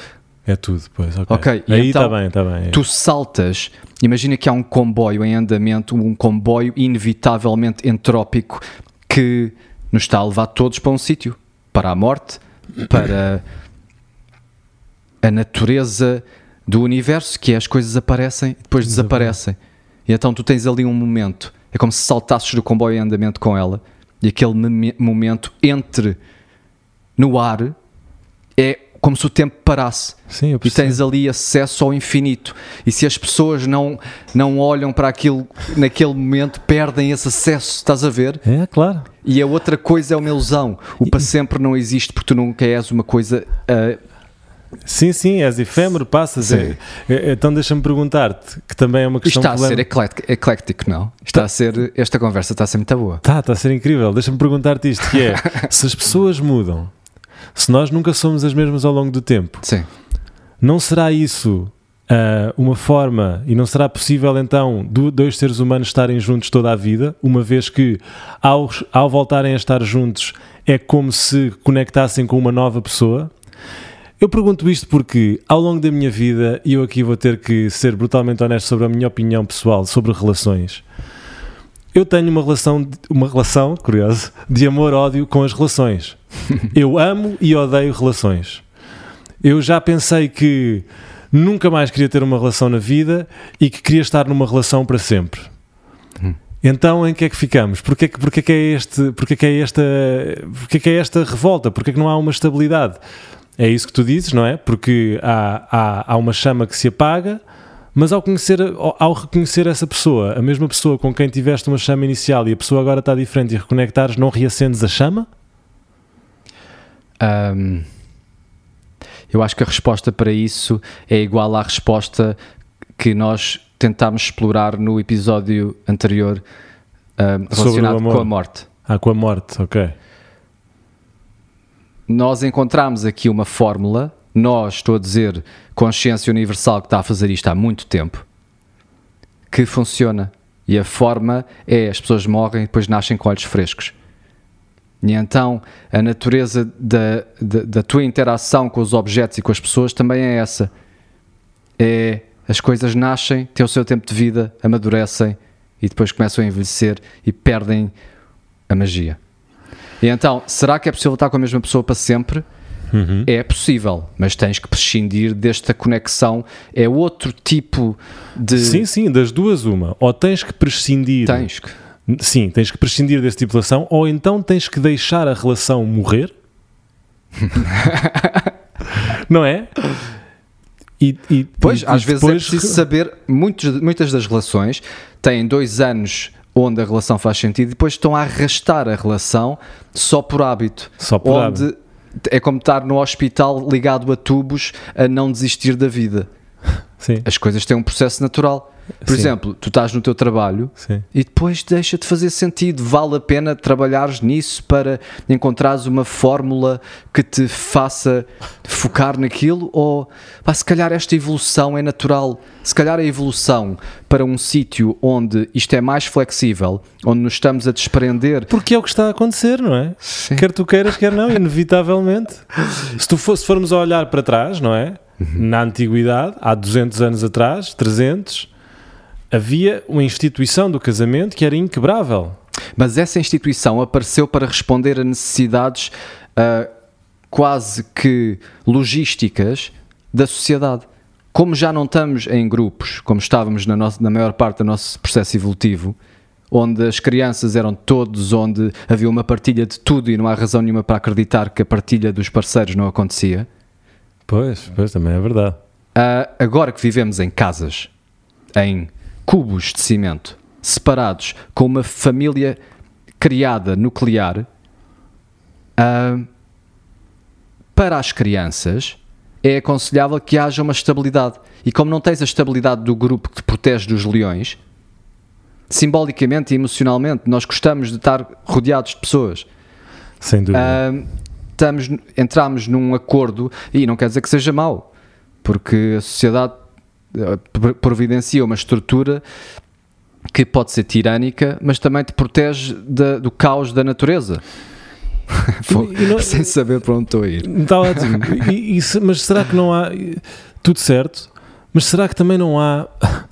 É tudo, pois, ok. Ok, e Aí está então bem, está bem. Tu saltas, imagina que há um comboio em andamento, um comboio inevitavelmente entrópico que nos está a levar todos para um sítio, para a morte, para a natureza do universo, que é as coisas aparecem e depois desaparecem. E então tu tens ali um momento, é como se saltasses do comboio em andamento com ela, e aquele mome- momento entre no ar é como se o tempo parasse Sim, eu e tens ali acesso ao infinito. E se as pessoas não, não olham para aquilo naquele momento, perdem esse acesso, estás a ver? É, claro. E a outra coisa é uma ilusão. O para sempre não existe porque tu nunca és uma coisa. ah, Sim, sim, és efêmero, passas. Sim. É- é- então deixa-me perguntar-te, que também é uma isto questão está a ser eclético, não? Está a ser. Esta conversa está a ser muito boa. Tá, está a ser incrível. Deixa-me perguntar-te isto, que é, se as pessoas mudam, se nós nunca somos as mesmas ao longo do tempo, Sim. não será isso ah, uma forma, e não será possível então do- dois seres humanos estarem juntos toda a vida, uma vez que ao, ao voltarem a estar juntos é como se conectassem com uma nova pessoa? Eu pergunto isto porque ao longo da minha vida, e eu aqui vou ter que ser brutalmente honesto sobre a minha opinião pessoal sobre relações. Eu tenho uma relação, de- uma relação, curioso, de amor-ódio com as relações. Eu amo e odeio relações. Eu já pensei que nunca mais queria ter uma relação na vida e que queria estar numa relação para sempre. Então em que é que ficamos? Porquê, porquê, que é este, porquê, que é esta, porquê que é esta revolta? Porquê que não há uma estabilidade? É isso que tu dizes, não é? Porque há, há, há uma chama que se apaga, mas ao, conhecer, ao, ao reconhecer essa pessoa, a mesma pessoa com quem tiveste uma chama inicial e a pessoa agora está diferente e reconectares, não reacendes a chama? Ahm, eu acho que a resposta para isso é igual à resposta que nós tentámos explorar no episódio anterior o relacionado com a morte. Ah, com a morte, ok. Nós encontramos aqui uma fórmula, nós, estou a dizer, consciência universal que está a fazer isto há muito tempo, que funciona. E a forma é as pessoas morrem e depois nascem com olhos frescos. E então a natureza da, da, da tua interação com os objetos e com as pessoas também é essa. É as coisas nascem, têm o seu tempo de vida, amadurecem e depois começam a envelhecer e perdem a magia. E então, será que é possível estar com a mesma pessoa para sempre? Uhum. É possível, mas tens que prescindir desta conexão. É outro tipo de. Sim, sim, das duas uma. Ou tens que prescindir. Tens que. Sim, tens que prescindir desse tipo de relação, ou então tens que deixar a relação morrer. não é? E, e- Pois, e- às vezes é depois- preciso saber. Muitos, muitas das relações têm dois anos onde a relação faz sentido e depois estão a arrastar a relação só por hábito. Só por onde hábito. É como estar no hospital ligado a tubos a não desistir da vida. Sim, As coisas têm um processo natural. Por Sim. exemplo, tu estás no teu trabalho sim. e depois deixa de fazer sentido. Vale a pena trabalhares nisso para encontrares uma fórmula que te faça focar naquilo? Ou pá, se calhar esta evolução é natural? Se calhar a evolução para um sítio onde isto é mais flexível, onde nos estamos a desprender. Porque é o que está a acontecer, não é? Sim. Quer tu queiras, quer não, inevitavelmente. Se, tu for, se formos a olhar para trás, não é? Na antiguidade, há 200 anos atrás, 300, havia uma instituição do casamento que era inquebrável. Mas essa instituição apareceu para responder a necessidades ah, quase que logísticas da sociedade. Como já não estamos em grupos, como estávamos na, nossa, na maior parte do nosso processo evolutivo, onde as crianças eram todos, onde havia uma partilha de tudo e não há razão nenhuma para acreditar que a partilha dos parceiros não acontecia. Pois, pois também é verdade. Uh, agora que vivemos em casas, em cubos de cimento, separados, com uma família criada nuclear, uh, para as crianças é aconselhável que haja uma estabilidade. E como não tens a estabilidade do grupo que te protege dos leões, simbolicamente e emocionalmente, nós gostamos de estar rodeados de pessoas. Sem dúvida. Uh, estamos, entramos num acordo, e não quer dizer que seja mau, porque a sociedade uh, providencia uma estrutura que pode ser tirânica, mas também te protege da, do caos da natureza. E, e não, Sem saber para onde estou a ir. Está ótimo. E, e, mas será que não há. Tudo certo, mas será que também não há.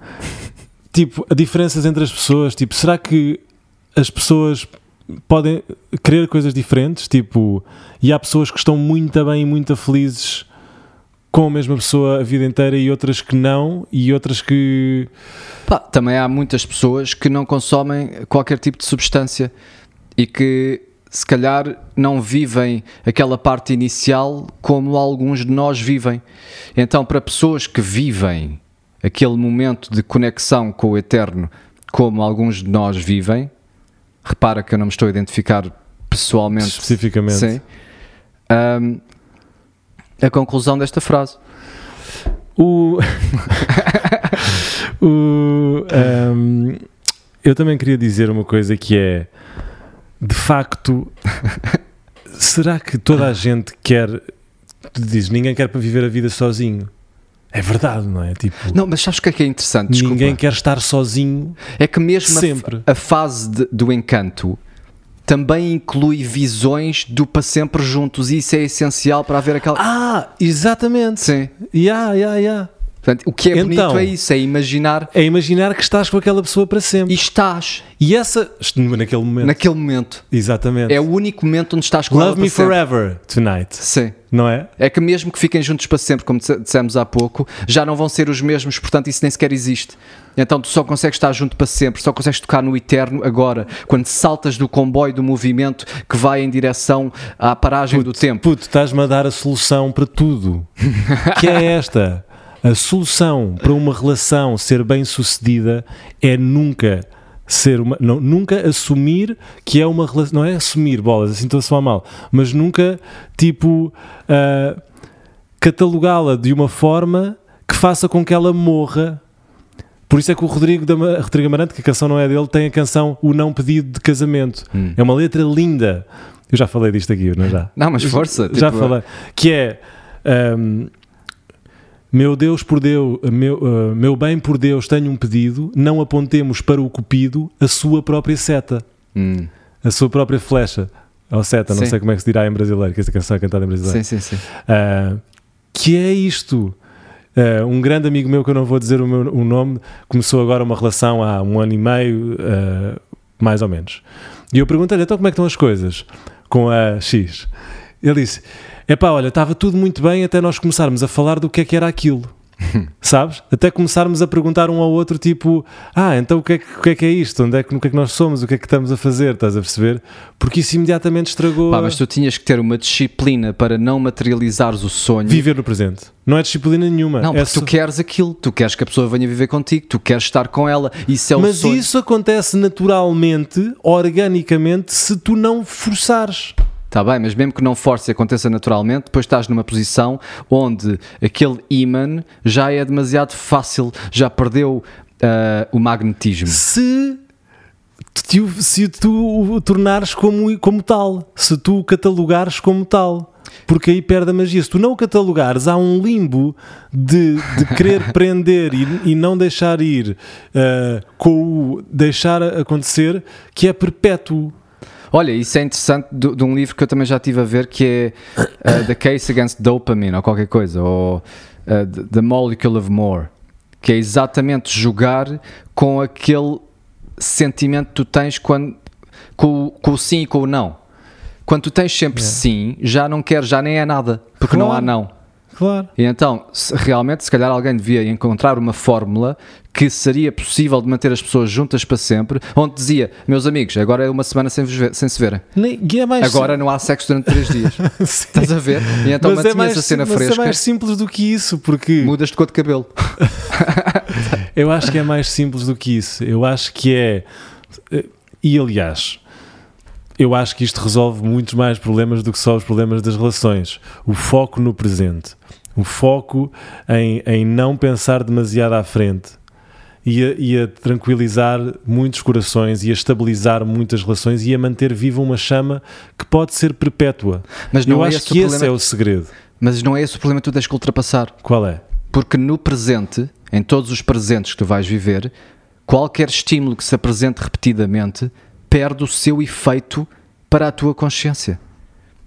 Tipo, diferenças entre as pessoas? Tipo, será que as pessoas podem querer coisas diferentes? Tipo, e há pessoas que estão muito bem e muito felizes com a mesma pessoa a vida inteira e outras que não, e outras que. Pá, também há muitas pessoas que não consomem qualquer tipo de substância e que se calhar não vivem aquela parte inicial como alguns de nós vivem. Então, para pessoas que vivem aquele momento de conexão com o eterno como alguns de nós vivem, repara que eu não me estou a identificar pessoalmente. Especificamente. Sim. Um, a conclusão desta frase. O. o um, eu também queria dizer uma coisa que é de facto, será que toda a gente quer. Tu dizes, ninguém quer para viver a vida sozinho. É verdade, não é? Tipo, não, mas sabes o que é que é interessante? Desculpa. Ninguém quer estar sozinho. É que mesmo sempre. A, a fase de, do encanto também inclui visões do para sempre juntos e isso é essencial para haver aquela. Ah, exatamente. Sim. Yeah, yeah, yeah. Portanto, o que é bonito então, é isso, é imaginar. É imaginar que estás com aquela pessoa para sempre. E estás. E essa. Naquele momento. Naquele momento. Exatamente. É o único momento onde estás com Love ela para me sempre. forever tonight. Sim. Não é? É que mesmo que fiquem juntos para sempre, como dissemos há pouco, já não vão ser os mesmos, portanto isso nem sequer existe. Então tu só consegues estar junto para sempre, só consegues tocar no eterno agora, quando saltas do comboio do movimento que vai em direção à paragem puto, do tempo. Puto, estás-me a dar a solução para tudo. que é esta. A solução para uma relação ser bem sucedida é nunca ser uma, não, nunca assumir que é uma relação, não é assumir bolas, assim estou a soar mal, mas nunca tipo uh, catalogá-la de uma forma que faça com que ela morra. Por isso é que o Rodrigo, da, Rodrigo Amarante, que a canção não é dele, tem a canção O Não Pedido de Casamento. Hum. É uma letra linda. Eu já falei disto aqui, não é já? Não, mas força. Já tipo... falei. Que é. Um, meu Deus por Deus, meu, uh, meu bem por Deus, tenho um pedido, não apontemos para o cupido a sua própria seta, hum. a sua própria flecha, ou seta, sim. não sei como é que se dirá em brasileiro, que esta canção é cantada em brasileiro. Sim, sim, sim. Uh, que é isto? Uh, um grande amigo meu, que eu não vou dizer o, meu, o nome, começou agora uma relação há um ano e meio, mais ou menos. E eu perguntei-lhe, então como é que estão as coisas com a X? Ele disse Epá, olha, estava tudo muito bem até nós começarmos a falar do que é que era aquilo. Sabes? Até começarmos a perguntar um ao outro, tipo, ah, então o que, é que, que é que é isto? Onde é que, o que é que nós somos? O que é que estamos a fazer? Estás a perceber? Porque isso imediatamente estragou. Pá, mas tu tinhas que ter uma disciplina para não materializares o sonho. Viver no presente. Não é disciplina nenhuma. Não, é porque é tu queres aquilo, tu queres que a pessoa venha viver contigo, tu queres estar com ela. Isso é o mas sonho. Mas isso acontece naturalmente, organicamente, se tu não forçares. Está bem, mas mesmo que não force e aconteça naturalmente, depois estás numa posição onde aquele imã já é demasiado fácil, já perdeu uh, o magnetismo. Se tu, se tu o tornares como, como tal, se tu o catalogares como tal. Porque aí perde a magia. Se tu não o catalogares, há um limbo de, de querer prender e, e, não deixar ir uh, com o deixar acontecer que é perpétuo. Olha, isso é interessante de, de, um livro que eu também já estive a ver que é uh, The Case Against Dopamine ou qualquer coisa, ou uh, The Molecule of More, que é exatamente jogar com aquele sentimento que tu tens quando, com, com o sim e com o não. Quando tu tens sempre é. sim, já não queres, já nem é nada, porque claro. não há não. Claro. E então, se- realmente, se calhar alguém devia encontrar uma fórmula que seria possível de manter as pessoas juntas para sempre, onde dizia, meus amigos, agora é uma semana sem, ver- sem se verem. Nem, é mais Agora não há sexo durante três dias. Estás a ver? E então mas é mantinhas mais, a cena mas fresca, é mais simples do que isso, porque mudas de cor de cabelo. eu acho que é mais simples do que isso. Eu acho que é. eh, E aliás, eu acho que isto resolve muitos mais problemas do que só os problemas das relações. O foco no presente, o foco em, em não pensar demasiado à frente. E a, e a tranquilizar muitos corações e a estabilizar muitas relações e a manter viva uma chama que pode ser perpétua. Mas não eu é acho esse o que esse problema. é o segredo. Mas não é esse o problema que tu tens que ultrapassar. Qual é? Porque no presente, em todos os presentes que tu vais viver, qualquer estímulo que se apresente repetidamente perde o seu efeito para a tua consciência.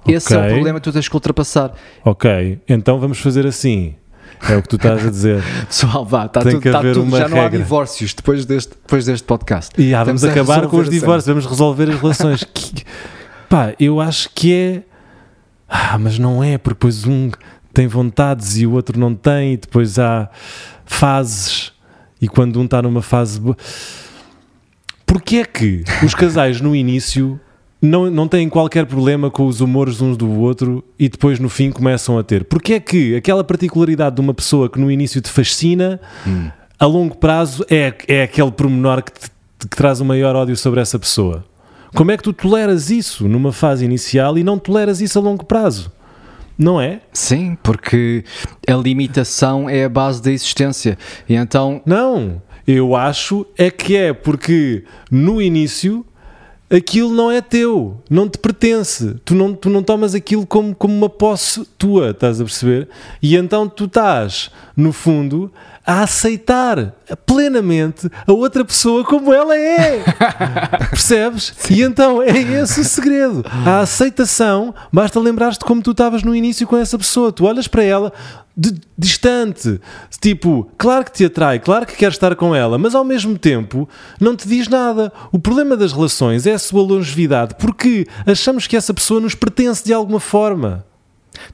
Esse é o problema que tu tens que ultrapassar. Ok, então vamos fazer assim. É o que tu estás a dizer. Pessoal, vá, está Tem tudo, que está haver tudo. uma já não há regra. divórcios depois deste, depois deste podcast. E ah, vamos acabar com os divórcios, vamos resolver as relações. Que- pá, eu acho que é. Ah, mas não é, porque depois um tem vontades e o outro não tem, e depois há fases. E quando um está numa fase boa. Porquê é que os casais no início não, não têm qualquer problema com os humores uns do outro e depois no fim começam a ter? Porquê é que aquela particularidade de uma pessoa que no início te fascina, a longo prazo é, é aquele pormenor que, te- que traz o maior ódio sobre essa pessoa? Como é que tu toleras isso numa fase inicial e não toleras isso a longo prazo? Não é? Sim, porque a limitação é a base da existência. E então, Não, eu acho é que é porque no início aquilo não é teu, não te pertence. Tu não, tu não tomas aquilo como, como uma posse tua, estás a perceber? E então tu estás, no fundo, a aceitar plenamente a outra pessoa como ela é. Percebes? E então é esse o segredo. A aceitação, basta lembrar-te como tu estavas no início com essa pessoa. Tu olhas para ela de- distante, tipo, claro que te atrai, claro que queres estar com ela, mas ao mesmo tempo não te diz nada. O problema das relações é a sua longevidade, porque achamos que essa pessoa nos pertence de alguma forma.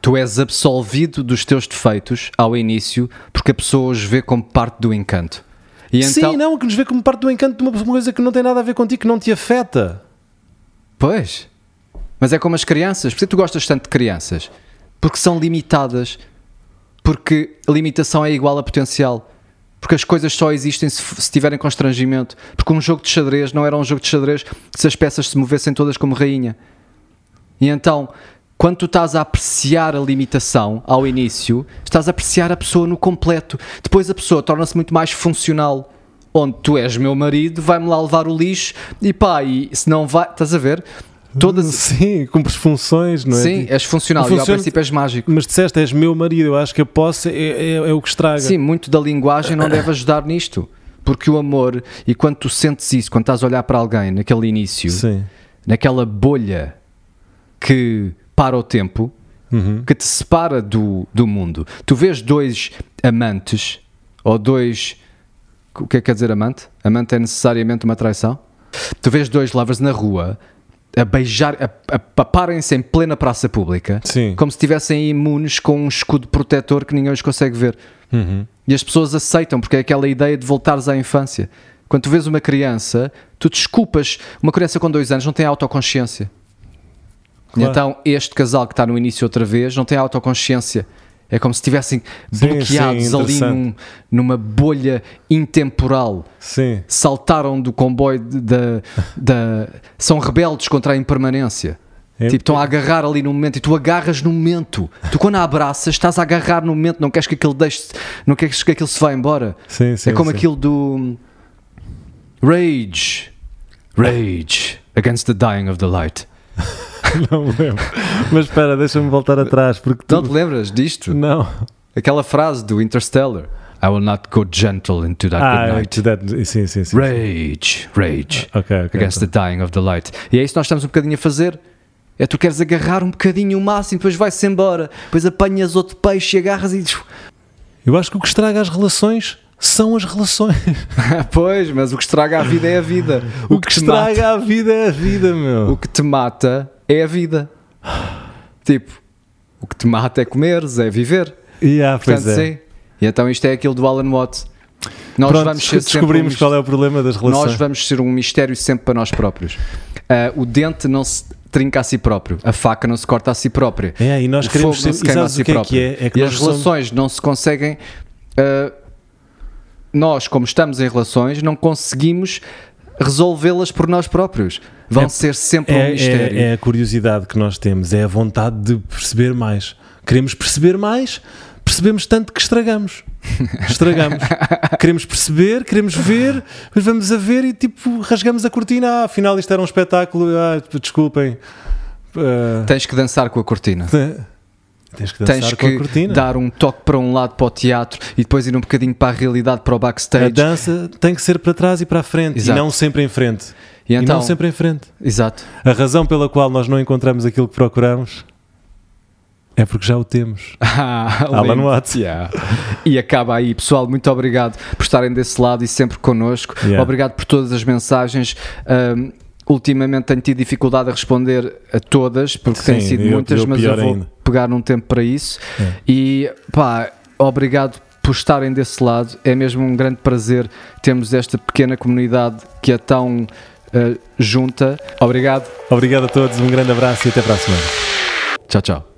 tu és absolvido dos teus defeitos ao início, porque a pessoa os vê como parte do encanto. E então, Sim, não, que nos vê como parte do encanto de uma coisa que não tem nada a ver contigo, que não te afeta. Pois. Mas é como as crianças. Por que tu gostas tanto de crianças? Porque são limitadas. Porque limitação é igual a potencial. Porque as coisas só existem se, se tiverem constrangimento. Porque um jogo de xadrez não era um jogo de xadrez se as peças se movessem todas como rainha. E então, quando tu estás a apreciar a limitação ao início, estás a apreciar a pessoa no completo. Depois a pessoa torna-se muito mais funcional. Onde tu és meu marido, vai-me lá levar o lixo e pá, e se não vai, estás a ver? Todas. Sim, cumpres funções, não é? Sim, Tipo, és funcional e ao Funciona- princípio és mágico. Mas disseste, és meu marido, eu acho que a posse é, é, é o que estraga. Sim, muito da linguagem não deve ajudar nisto. Porque o amor, e quando tu sentes isso, quando estás a olhar para alguém naquele início, Sim. naquela bolha que para o tempo, Uhum. que te separa do, do mundo. Tu vês dois amantes, ou dois. O que é que quer dizer amante? Amante é necessariamente uma traição? Tu vês dois lovers na rua a beijar, a, a paparem-se em plena praça pública, Sim. como se estivessem imunes com um escudo protetor que ninguém os consegue ver. Uhum. E as pessoas aceitam, porque é aquela ideia de voltares à infância. Quando tu vês uma criança, tu desculpas. Uma criança com dois anos não tem autoconsciência. Claro. então este casal que está no início outra vez não tem autoconsciência. É como se estivessem bloqueados sim, ali num- numa bolha intemporal. Sim. Saltaram do comboio da. da são rebeldes contra a impermanência. É- Tipo, estão a agarrar ali no momento e tu agarras no momento. Tu, quando a abraças, estás a agarrar no momento, não queres que aquilo deixe, não queres que aquilo se vá embora. Sim, sim, é como sim. aquilo do Rage. Rage against the dying of the light. Não me lembro. Mas espera, deixa-me voltar atrás, porque tu... Não te lembras disto? Não. Aquela frase do Interstellar. I will not go gentle into that good Ah, night. that- sim, sim, sim. Rage, rage Ok, ok. against the dying of the light. E é isso que nós estamos um bocadinho a fazer. É tu queres agarrar um bocadinho o máximo, depois vai-se embora, depois apanhas outro peixe e agarras e. Eu acho que o que estraga as relações são as relações. pois, mas o que estraga a vida é a vida. O, que, te estraga mata- a vida é a vida, meu. o que te mata é a vida. Tipo, o que te mata é comeres, é viver. Yeah, pois Portanto, é. sim. E então isto é aquilo do Alan Watts. Nós Pronto, vamos ser um descobrimos mis- qual é o problema das relações. Nós vamos ser um mistério sempre para nós próprios. Ah, o dente não se trinca a si próprio, a faca não se corta a si própria. É, e nós o queremos fogo não ser. se queima a si que é próprio. que é? É que e as somos- relações não se conseguem. ah, nós, como estamos em relações, não conseguimos resolvê-las por nós próprios. Vão É- ser sempre um É, mistério. é, é a curiosidade que nós temos, é a vontade de perceber mais. Queremos perceber mais, percebemos tanto que estragamos. Estragamos. queremos perceber, queremos ver, mas vamos a ver e tipo rasgamos a cortina. Ah, afinal isto era um espetáculo. Ah, desculpem. Ah, Tens que dançar com a cortina. tens que dançar Tens com a que cortina. dar um toque para um lado para o teatro e depois ir um bocadinho para a realidade, para o A backstage. dança tem que ser para trás e para a frente Exato. e não sempre em frente. E E, então, não sempre em frente. exato. A razão pela qual nós não encontramos aquilo que procuramos é porque já o temos. Ah, Alan. Watts. Yeah. E acaba aí, pessoal. Muito obrigado por estarem desse lado e sempre connosco. Yeah. Obrigado por todas as mensagens. Um, ultimamente tenho tido dificuldade a responder a todas, porque têm Sim, sido eu- muitas, eu mas eu vou ainda. pegar um tempo para isso. É. E pá, obrigado por estarem desse lado. É mesmo um grande prazer termos esta pequena comunidade que é tão uh, junta. Obrigado. Obrigado a todos, um grande abraço e até para a semana. Tchau, tchau.